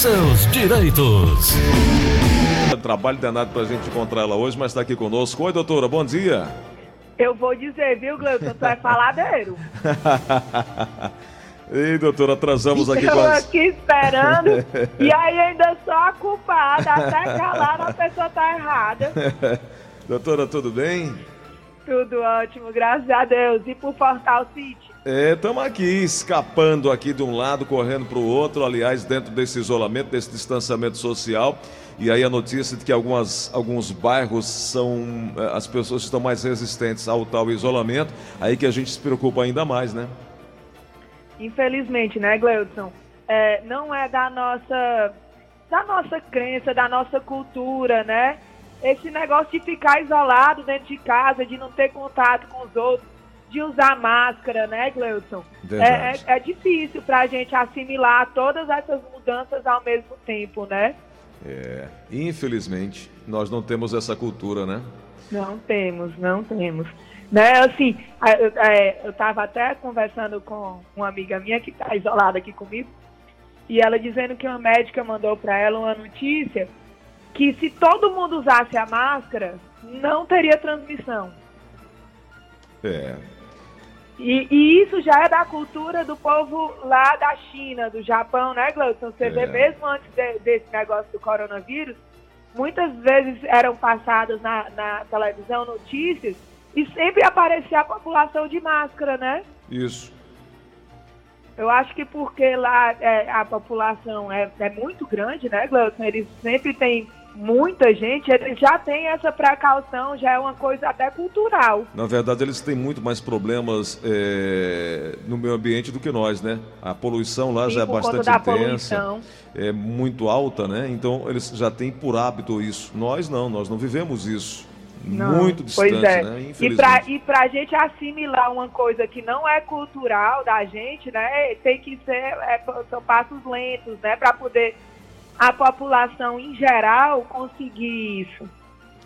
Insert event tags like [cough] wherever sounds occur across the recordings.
seus direitos. Trabalho danado pra gente encontrar ela hoje, mas está aqui conosco. Oi, doutora, bom dia. Eu vou dizer, viu, Gleuton? Tu é faladeiro. [laughs] Ei, doutora, atrasamos aqui Eu quase. aqui esperando. [laughs] e aí ainda só a culpada. Até calar a pessoa tá errada. [laughs] doutora, tudo bem? Tudo ótimo, graças a Deus. E por Fortal City? É, estamos aqui escapando aqui de um lado, correndo para o outro, aliás, dentro desse isolamento, desse distanciamento social. E aí a notícia de que algumas, alguns bairros são. eh, as pessoas estão mais resistentes ao tal isolamento, aí que a gente se preocupa ainda mais, né? Infelizmente, né, Gleudson? É, não é da nossa, da nossa crença, da nossa cultura, né? Esse negócio de ficar isolado dentro de casa, de não ter contato com os outros, de usar máscara, né, Gleudson? É, é, é difícil para a gente assimilar todas essas mudanças ao mesmo tempo, né? É, infelizmente, nós não temos essa cultura, né? Não temos, não temos. Né, assim, eu, é, eu tava até conversando com uma amiga minha que está isolada aqui comigo, e ela dizendo que uma médica mandou para ela uma notícia que se todo mundo usasse a máscara, não teria transmissão. É, E, e isso já é da cultura do povo lá da China, do Japão, né, Gleudson? Você vê É. mesmo antes de- desse negócio do coronavírus, muitas vezes eram passadas na, na televisão notícias e sempre aparecia a população de máscara, né? isso. Eu acho que porque lá é, a população é, é muito grande, né, Gleudson? Eles sempre têm muita gente, eles já têm essa precaução, já é uma coisa até cultural. Na verdade, eles têm muito mais problemas é, no meio ambiente do que nós, né? A poluição lá Sim, já é bastante intensa, poluição. é muito alta, né? Então, eles já têm por hábito isso. Nós não, nós não vivemos isso. Não, muito distante, pois é. né? E Infelizmente. e pra gente assimilar uma coisa que não é cultural da gente, né? Tem que ser, é, são passos lentos, né? Pra poder a população em geral conseguir isso.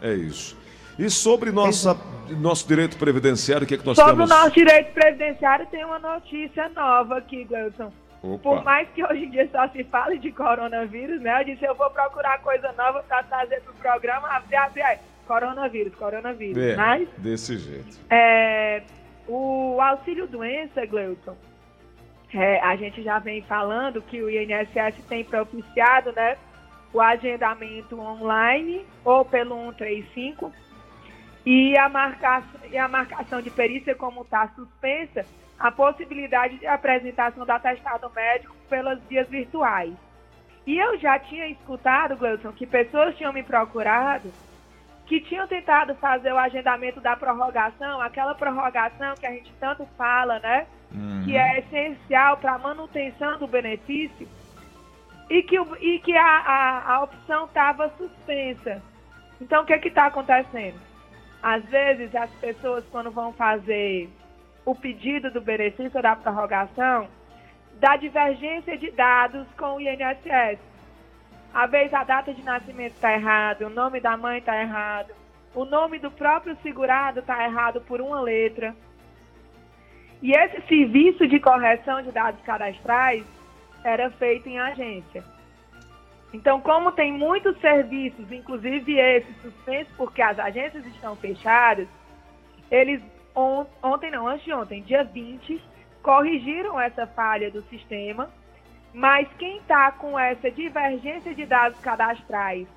É isso. E sobre nossa, nosso direito previdenciário, o que é que nós Sobre temos? o nosso direito previdenciário, tem uma notícia nova aqui, Gleison. Opa. Por mais que hoje em dia só se fale de coronavírus, né? Eu disse, eu vou procurar coisa nova pra trazer pro programa. Abre, abre, aí. Coronavírus, coronavírus. É, Mas desse jeito. É, o auxílio doença, Gleuton, é, a gente já vem falando que o INSS tem propiciado né, o agendamento online ou pelo 135 e a, marcação, e a marcação de perícia como está suspensa, a possibilidade de apresentação do atestado médico pelas vias virtuais. E eu já tinha escutado, Gleuton, que pessoas tinham me procurado que tinham tentado fazer o agendamento da prorrogação, aquela prorrogação que a gente tanto fala, né? Uhum. Que é essencial para a manutenção do benefício, e que, e que a, a, a opção estava suspensa. Então, o que está acontecendo? Às vezes, as pessoas, quando vão fazer o pedido do benefício da prorrogação, da divergência de dados com o INSS. Às vezes a data de nascimento está errada, o nome da mãe está errado, o nome do próprio segurado está errado por uma letra. E esse serviço de correção de dados cadastrais era feito em agência. Então, como tem muitos serviços, inclusive esse suspenso porque as agências estão fechadas, eles on- ontem não, antes de ontem, dia 20, corrigiram essa falha do sistema mas quem está com essa divergência de dados cadastrais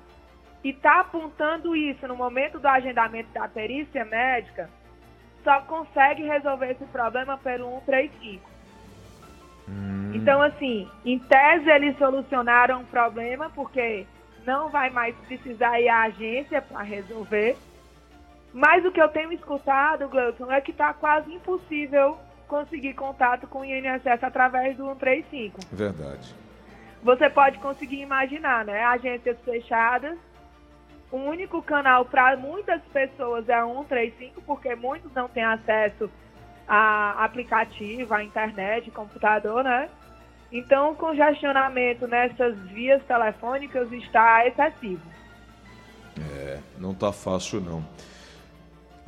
e está apontando isso no momento do agendamento da perícia médica, só consegue resolver esse problema pelo 135. Então, assim, em tese eles solucionaram o problema, porque não vai mais precisar ir à agência para resolver. Mas o que eu tenho escutado, Gleuton, é que está quase impossível conseguir contato com o INSS através do 135. Verdade. Você pode conseguir imaginar, né? Agências fechadas. O único canal para muitas pessoas é o 135, porque muitos não têm acesso a aplicativo, à internet, computador, né? Então, o congestionamento nessas vias telefônicas está excessivo. É, não tá fácil não.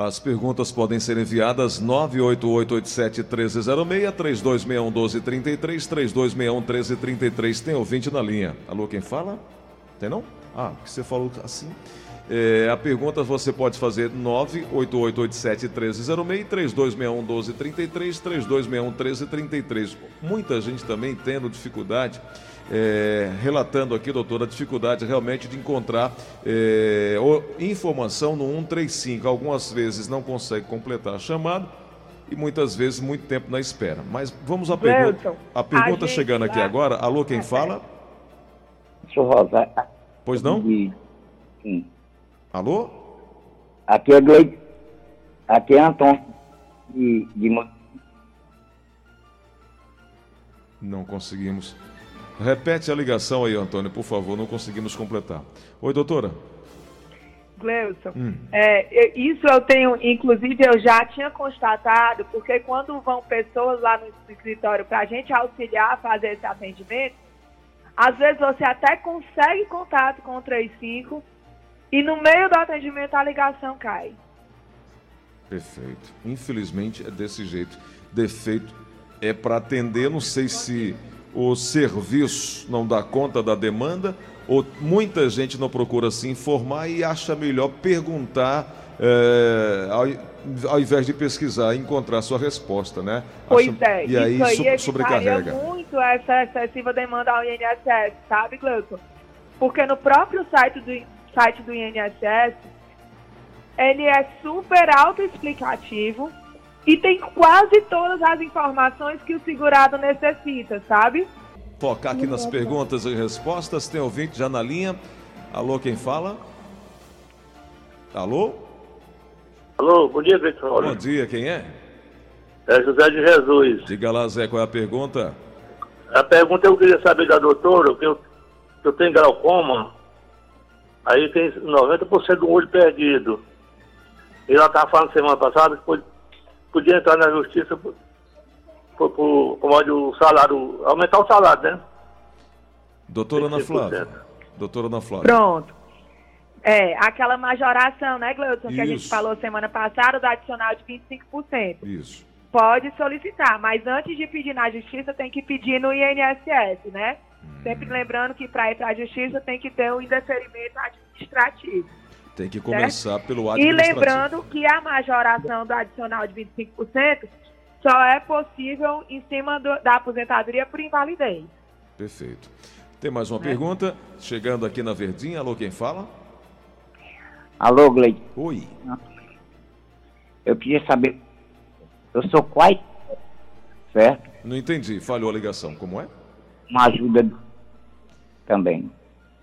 As perguntas podem ser enviadas 98887-1306, 3261-1233, 3261-1333. Tem ouvinte na linha. Alô, quem fala? Tem não? Ah, que você falou assim. É, a pergunta você pode fazer 98887-1306, 3261-1233, 3261-1333. Muita gente também tendo dificuldade é, relatando aqui, doutor, a dificuldade realmente de encontrar é, informação no 135. Algumas vezes não consegue completar a chamada e muitas vezes muito tempo na espera. Mas vamos à pergunta. A pergunta a chegando aqui lá... agora. Alô, quem fala? Sou Rosa. Pois não? Sim. Alô? Aqui é Gleide. Aqui é Antônio. De, de... Não conseguimos. Repete a ligação aí, Antônio, por favor, não conseguimos completar. Oi, doutora. Gleuson, hum. é, isso eu tenho, inclusive eu já tinha constatado, porque quando vão pessoas lá no escritório para a gente auxiliar a fazer esse atendimento, às vezes você até consegue contato com o 35 e no meio do atendimento a ligação cai. Perfeito. Infelizmente é desse jeito. Defeito é para atender, não sei se o serviço não dá conta da demanda, ou muita gente não procura se informar e acha melhor perguntar é, ao, ao, invés de pesquisar e encontrar sua resposta, né? Pois é, e aí, isso aí sobrecarrega. muito essa excessiva demanda ao INSS, sabe, Gleuton? Porque no próprio site do, site do INSS, ele é super autoexplicativo, e tem quase todas as informações que o segurado necessita, sabe? Focar aqui nas perguntas e respostas. Tem ouvinte já na linha. Alô, quem fala? Alô? Alô, bom dia, Vitor. Bom dia, quem é? É José de Jesus. Diga lá, Zé, qual é a pergunta? A pergunta eu queria saber da doutora, que eu, que eu tenho glaucoma, aí tem 90% do olho perdido. E ela estava falando semana passada que foi podia entrar na justiça por, por, por, o salário, aumentar o salário, né? Doutora Ana Flávia. Doutora Ana Flávia. Pronto. É, aquela majoração, né, Gleuton, que a gente falou semana passada, do adicional de 25%. Isso. Pode solicitar, mas antes de pedir na justiça, tem que pedir no INSS, né? Hum. Sempre lembrando que para ir para a justiça tem que ter um indeferimento administrativo. Tem que começar certo? pelo administrativo. E lembrando que a majoração do adicional de 25% só é possível em cima do, da aposentadoria por invalidez. Perfeito. Tem mais uma é. pergunta? Chegando aqui na Verdinha. Alô, quem fala? Alô, Gleide. Oi. Eu queria saber. Eu sou quais? Certo? Não entendi. Falhou a ligação. Como é? Uma ajuda também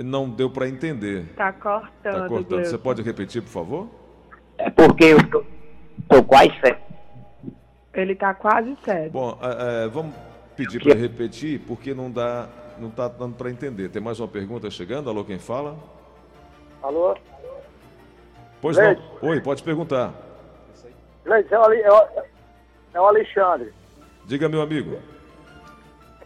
não deu para entender. Está cortando. Tá cortando. Você pode repetir, por favor? É porque eu tô, tô quase certo. Ele está quase certo. Bom, é, é, vamos pedir para repetir, porque não dá, não está dando para entender. Tem mais uma pergunta chegando? Alô, quem fala? Alô? Pois Leite. não. Oi, pode perguntar. Leite, é o, é, o, é o Alexandre. Diga, meu amigo.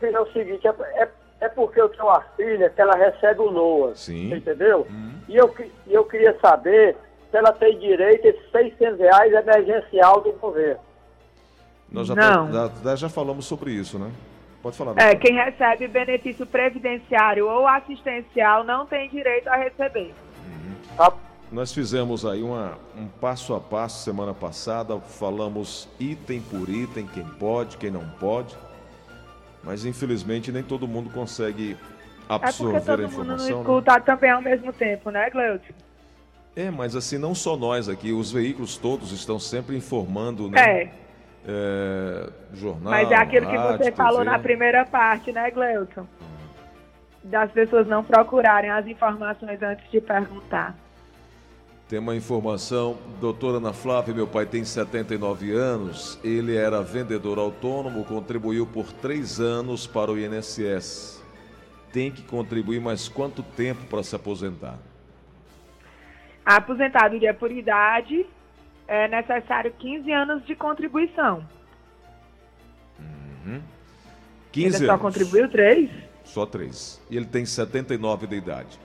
É o seguinte, é, é é porque eu tenho uma filha que ela recebe o NOA. Sim. Entendeu? Hum. E eu, eu queria saber se ela tem direito a esses 600 reais emergencial do governo. Nós já, Não. Já, já falamos sobre isso, né? Pode falar. É, quem recebe benefício previdenciário ou assistencial não tem direito a receber. Uhum. Tá. Nós fizemos aí uma, um passo a passo semana passada, falamos item por item, quem pode, quem não pode. Mas infelizmente nem todo mundo consegue absorver é todo a informação. Mundo não né? escuta né? também ao mesmo tempo, né, Gleudio? É, mas assim, não só nós aqui, os veículos todos estão sempre informando, né? É. é jornal. Mas é aquilo rádio, que você TV. falou na primeira parte, né, Gleuton? Das pessoas não procurarem as informações antes de perguntar. Tem uma informação, doutora Ana Flávia, meu pai tem 79 anos, ele era vendedor autônomo, contribuiu por três anos para o INSS. Tem que contribuir mais quanto tempo para se aposentar? A aposentadoria por idade é necessário 15 anos de contribuição. Uhum. 15 ele só anos. contribuiu três? Só três. E ele tem 79 de idade.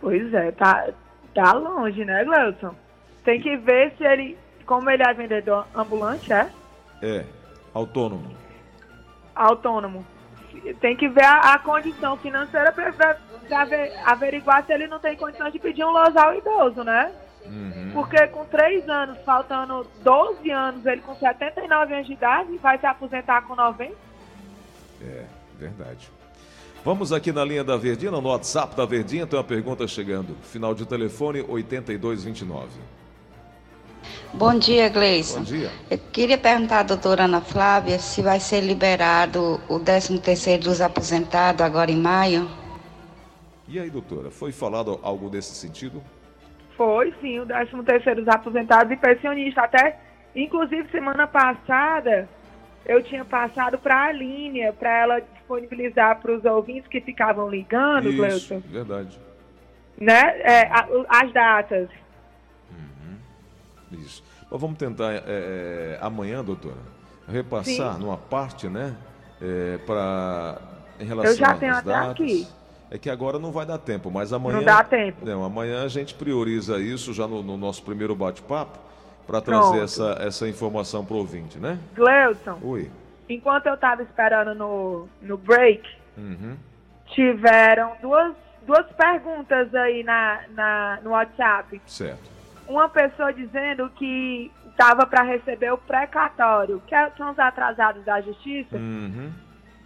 Pois é, tá, Tá longe, né, Gleuton? Tem que ver se ele como ele é vendedor ambulante, é? É, autônomo. Autônomo. Tem que ver a, a condição financeira para averiguar se ele não tem condição de pedir um loja ao idoso, né? Uhum. Porque com 3 anos, faltando 12 anos, ele com 79 anos de idade, vai se aposentar com 90? É, verdade. Vamos aqui na linha da Verdinha, no WhatsApp da Verdinha, tem uma pergunta chegando. Final de telefone 8229. Bom dia, Gleison. Bom dia. Eu queria perguntar à doutora Ana Flávia se vai ser liberado o 13º dos aposentados agora em maio. E aí, doutora, foi falado algo desse sentido? Foi, sim, o 13 terceiro dos aposentados e pensionistas. Até, inclusive, semana passada, eu tinha passado para a Aline, para ela disponibilizar para os ouvintes que ficavam ligando, Isso, verdade. né, é, as datas. Isso. Mas vamos tentar é, é, amanhã, doutora, repassar Sim. numa parte, né? É, para em relação Eu já tenho até datas. aqui. É que agora não vai dar tempo, mas amanhã. Não dá tempo. Não, amanhã a gente prioriza isso já no, no nosso primeiro bate-papo para Pronto. trazer essa, essa informação para o ouvinte, né? Gleuton, Oi. Enquanto eu estava esperando no, no break, Uhum. tiveram duas, duas perguntas aí na, na, no WhatsApp. Certo. uma pessoa dizendo que estava para receber o precatório, que é- são os atrasados da justiça, Uhum.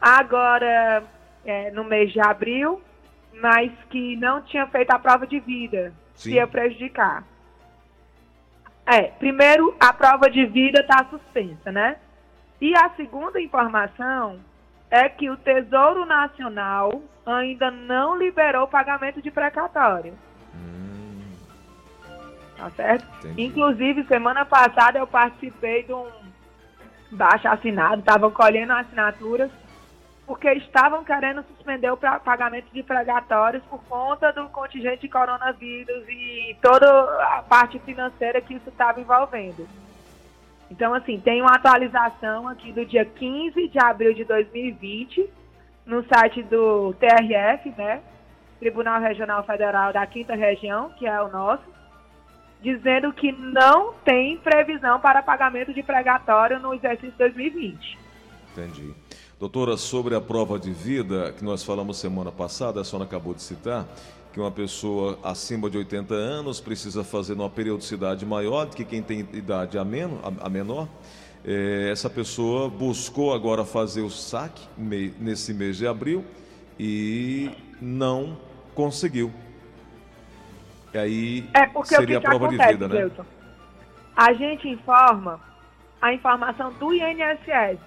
agora é, no mês de abril, mas que não tinha feito a prova de vida, Sim. que ia prejudicar. É, primeiro, a prova de vida está suspensa, né? E a segunda informação é que o Tesouro Nacional ainda não liberou o pagamento de precatório. Tá certo? Entendi. Inclusive, semana passada eu participei de um baixo assinado, estavam colhendo assinaturas, porque estavam querendo suspender o pagamento de pregatórios por conta do contingente de coronavírus e toda a parte financeira que isso estava envolvendo. Então, assim, tem uma atualização aqui do dia 15 de abril de 2020, no site do TRF, né? Tribunal Regional Federal da Quinta Região, que é o nosso, dizendo que não tem previsão para pagamento de pregatório no exercício 2020. Entendi. Doutora, sobre a prova de vida que nós falamos semana passada, a senhora acabou de citar, que uma pessoa acima de 80 anos precisa fazer numa periodicidade maior do que quem tem idade a, men a, menor. É, essa pessoa buscou agora fazer o saque mei- nesse mês de abril e não conseguiu. E aí É porque seria a prova de acontece, vida, né? A gente informa a informação do INSS.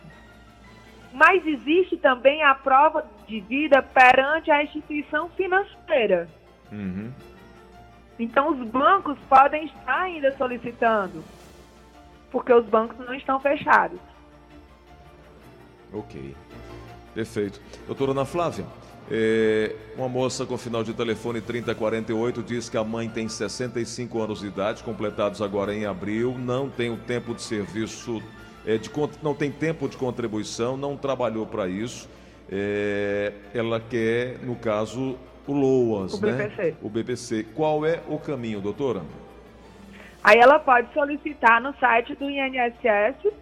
Mas existe também a prova de vida perante a instituição financeira. Uhum. Então, os bancos podem estar ainda solicitando, porque os bancos não estão fechados. Ok. Perfeito. Doutora Ana Flávia, é, uma moça com final de telefone 3048 diz que a mãe tem 65 anos de idade, completados agora em abril, não tem o tempo de serviço, é, de, não tem tempo de contribuição, não trabalhou para isso. É, ela quer, no caso, o LOAS, O né? BPC. O BPC. Qual é o caminho, doutora? Aí ela pode solicitar no site do INSS,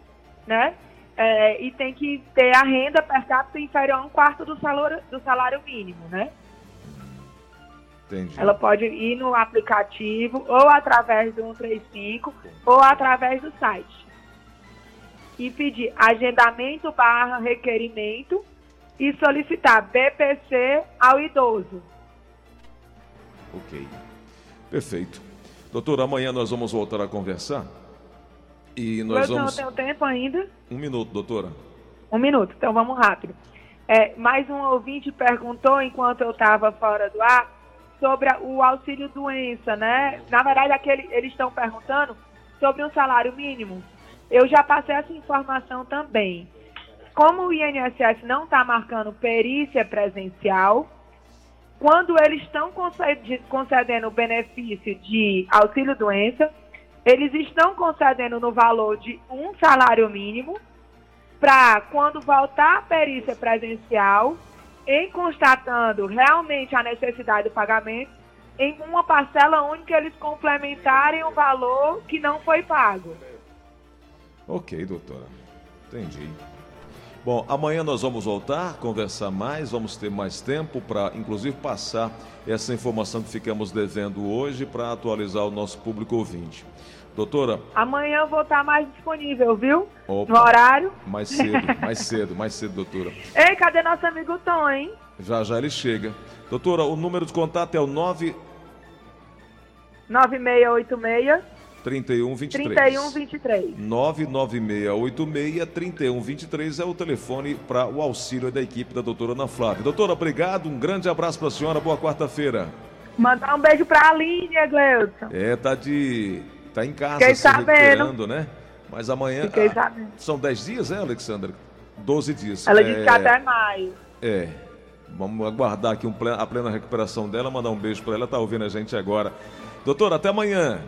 né? É, e tem que ter a renda per capita inferior a um quarto do salário, do salário mínimo, né? Entendi. Ela pode ir no aplicativo ou através do 135 ou através do site. E pedir agendamento barra requerimento e solicitar BPC ao idoso. Ok. Perfeito. Doutora, amanhã nós vamos voltar a conversar. E nós Eu vamos. não tenho tempo ainda. Um minuto, doutora. Um minuto, então vamos rápido. É, mais um ouvinte perguntou, enquanto eu estava fora do ar, sobre o auxílio doença, né? Na verdade, aquele, eles estão perguntando sobre um salário mínimo. Eu já passei essa informação também. Como o INSS não está marcando perícia presencial, quando eles estão concede- concedendo o benefício de auxílio doença, eles estão concedendo no valor de um salário mínimo para quando voltar a perícia presencial, em constatando realmente a necessidade do pagamento, em uma parcela única eles complementarem o valor que não foi pago. Ok, doutora. Entendi. Bom, amanhã nós vamos voltar, conversar mais, vamos ter mais tempo para, inclusive, passar essa informação que ficamos devendo hoje para atualizar o nosso público ouvinte. Doutora, Amanhã eu vou estar mais disponível, viu? Opa. No horário. mais cedo, [laughs] mais cedo, mais cedo, doutora. Ei, cadê nosso amigo Tom, hein? Já já ele chega. Doutora, o número de contato é o 9 9686 3123. 3123. 99686-3123 é o telefone para o auxílio da equipe da doutora Ana Flávia. Doutora, obrigado, um grande abraço para a senhora, boa quarta-feira. Mandar um beijo pra Aline, Gleudson. É, tá de. tá em casa Fiquei se sabendo. recuperando, né? Mas amanhã. Fiquei ah. São 10 dias, é, Alexandra? 12 dias. Ela é, disse que até maio. É. Vamos aguardar aqui um ple- a plena recuperação dela, mandar um beijo para ela, tá ouvindo a gente agora. Doutora, até amanhã.